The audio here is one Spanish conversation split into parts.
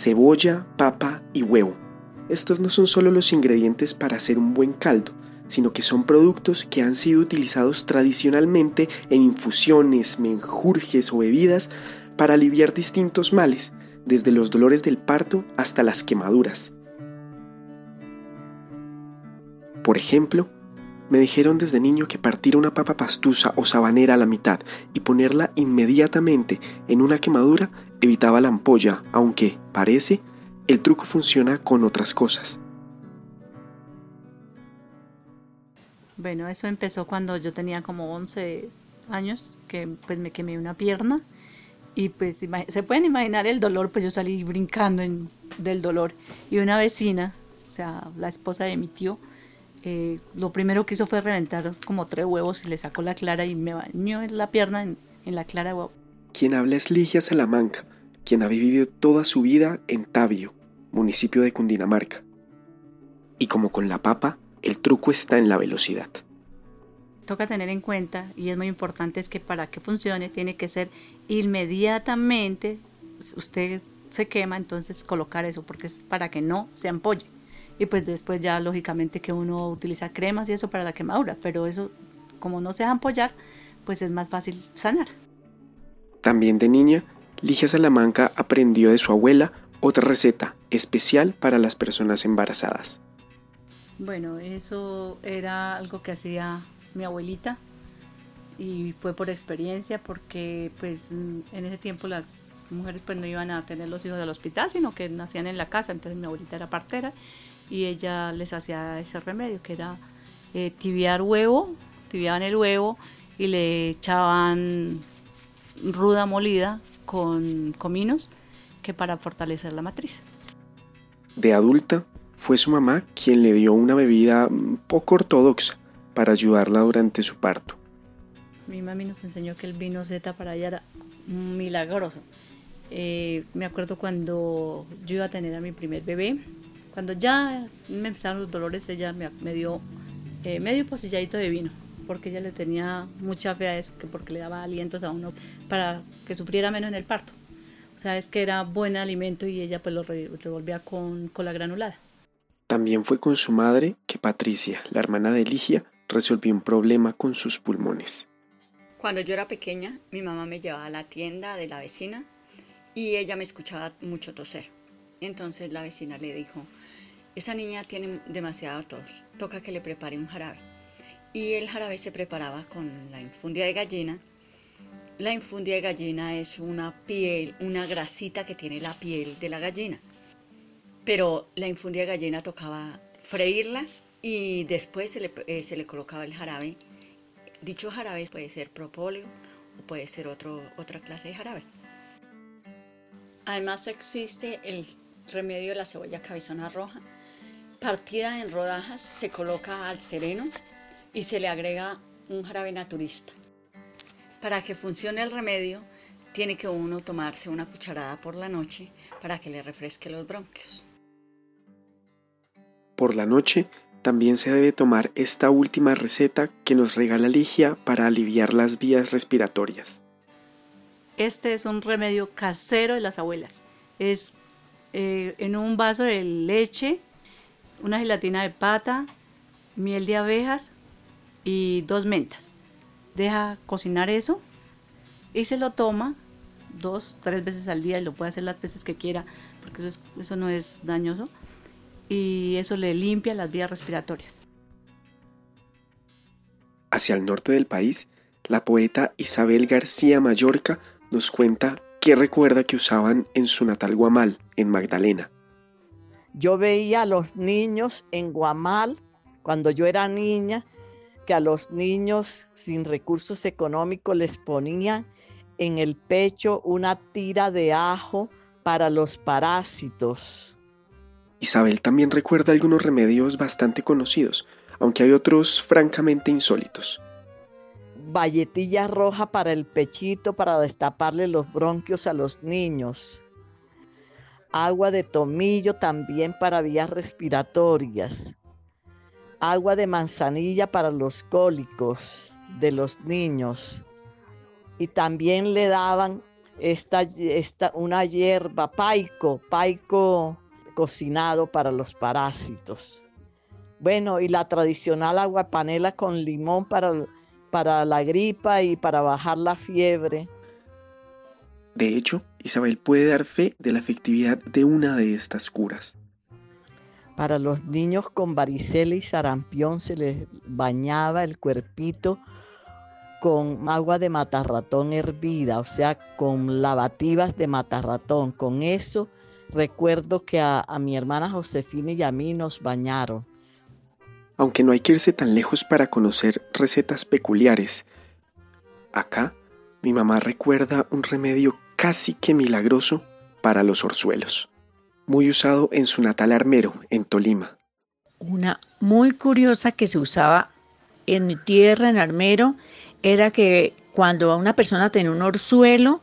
cebolla, papa y huevo. Estos no son solo los ingredientes para hacer un buen caldo, sino que son productos que han sido utilizados tradicionalmente en infusiones, menjurjes o bebidas para aliviar distintos males, desde los dolores del parto hasta las quemaduras. Por ejemplo, me dijeron desde niño que partir una papa pastusa o sabanera a la mitad y ponerla inmediatamente en una quemadura evitaba la ampolla, aunque, parece, el truco funciona con otras cosas. Bueno, eso empezó cuando yo tenía como 11 años, que pues me quemé una pierna y pues se pueden imaginar el dolor, pues yo salí brincando del dolor y una vecina, o sea, la esposa de mi tío, eh, lo primero que hizo fue reventar como tres huevos y le sacó la clara y me bañó en la pierna en, la clara. Quien habla es Ligia Salamanca, quien ha vivido toda su vida en Tabio, municipio de Cundinamarca. Y como con la papa, el truco está en la velocidad. Toca tener en cuenta, y es muy importante, es que para que funcione tiene que ser inmediatamente, usted se quema, entonces colocar eso, porque es para que no se ampolle y pues después ya lógicamente que uno utiliza cremas y eso para la quemadura, pero eso como no se deja ampollar, pues es más fácil sanar. También de niña, Ligia Salamanca aprendió de su abuela otra receta especial para las personas embarazadas. Bueno, eso era algo que hacía mi abuelita y fue por experiencia porque pues en ese tiempo las mujeres pues no iban a tener los hijos del hospital, sino que nacían en la casa, entonces mi abuelita era partera y ella les hacía ese remedio que era eh, tibiar huevo, tibiaban el huevo y le echaban ruda molida con cominos que para fortalecer la matriz. De adulta, fue su mamá quien le dio una bebida poco ortodoxa para ayudarla durante su parto. Mi mami nos enseñó que el vino Z para ella era milagroso. Eh, me acuerdo cuando yo iba a tener a mi primer bebé, cuando ya me empezaron los dolores, ella me, dio eh, medio pocilladito de vino, porque ella le tenía mucha fe a eso, que porque le daba alientos a uno para que sufriera menos en el parto. O sea, es que era buen alimento y ella pues lo revolvía con, con la granulada. También fue con su madre que Patricia, la hermana de Ligia, resolvió un problema con sus pulmones. Cuando yo era pequeña, mi mamá me llevaba a la tienda de la vecina y ella me escuchaba mucho toser. Entonces la vecina le dijo, esa niña tiene demasiado tos, toca que le prepare un jarabe. Y el jarabe se preparaba con la infundia de gallina. La infundia de gallina es una piel, una grasita que tiene la piel de la gallina. Pero la infundia de gallina tocaba freírla y después se le, eh, se le colocaba el jarabe. Dicho jarabe puede ser propóleo o puede ser otro, otra clase de jarabe. Además existe el remedio de la cebolla cabezona roja, partida en rodajas, se coloca al sereno y se le agrega un jarabe naturista. Para que funcione el remedio, tiene que uno tomarse una cucharada por la noche para que le refresque los bronquios. Por la noche también se debe tomar esta última receta que nos regala Ligia para aliviar las vías respiratorias. Este es un remedio casero de las abuelas. Es eh, en un vaso de leche una gelatina de pata, miel de abejas y dos mentas. Deja cocinar eso y se lo toma dos, tres veces al día y lo puede hacer las veces que quiera porque eso, eso no es dañoso y eso le limpia las vías respiratorias. Hacia el norte del país, la poeta Isabel García Mallorca nos cuenta qué recuerda que usaban en su natal Guamal, en Magdalena. Yo veía a los niños en Guamal, cuando yo era niña, que a los niños sin recursos económicos les ponían en el pecho una tira de ajo para los parásitos. Isabel también recuerda algunos remedios bastante conocidos, aunque hay otros francamente insólitos. Valletilla roja para el pechito para destaparle los bronquios a los niños agua de tomillo también para vías respiratorias, agua de manzanilla para los cólicos de los niños y también le daban esta, esta, una hierba, paico, paico cocinado para los parásitos. Bueno, y la tradicional agua panela con limón para, para la gripa y para bajar la fiebre. De hecho, Isabel puede dar fe de la efectividad de una de estas curas. Para los niños con varicela y sarampión se les bañaba el cuerpito con agua de matarratón hervida, o sea, con lavativas de matarratón. Con eso recuerdo que a, a mi hermana Josefina y a mí nos bañaron. Aunque no hay que irse tan lejos para conocer recetas peculiares, acá mi mamá recuerda un remedio casi que milagroso para los orzuelos, muy usado en su natal armero, en Tolima. Una muy curiosa que se usaba en mi tierra, en Armero, era que cuando una persona tenía un orzuelo,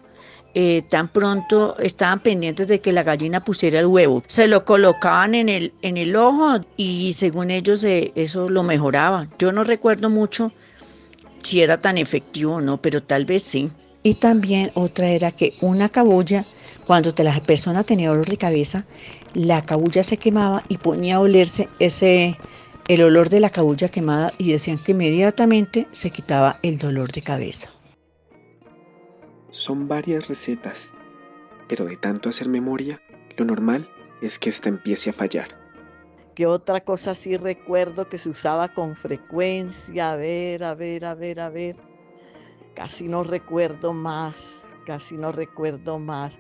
eh, tan pronto estaban pendientes de que la gallina pusiera el huevo. Se lo colocaban en el, en el ojo y según ellos eh, eso lo mejoraba. Yo no recuerdo mucho si era tan efectivo o no, pero tal vez sí. Y también otra era que una cabulla, cuando la persona tenía dolor de cabeza, la cabulla se quemaba y ponía a olerse ese, el olor de la cabulla quemada y decían que inmediatamente se quitaba el dolor de cabeza. Son varias recetas, pero de tanto hacer memoria, lo normal es que ésta empiece a fallar. ¿Qué otra cosa sí recuerdo que se usaba con frecuencia? A ver, a ver, a ver, a ver. Casi no recuerdo más, casi no recuerdo más.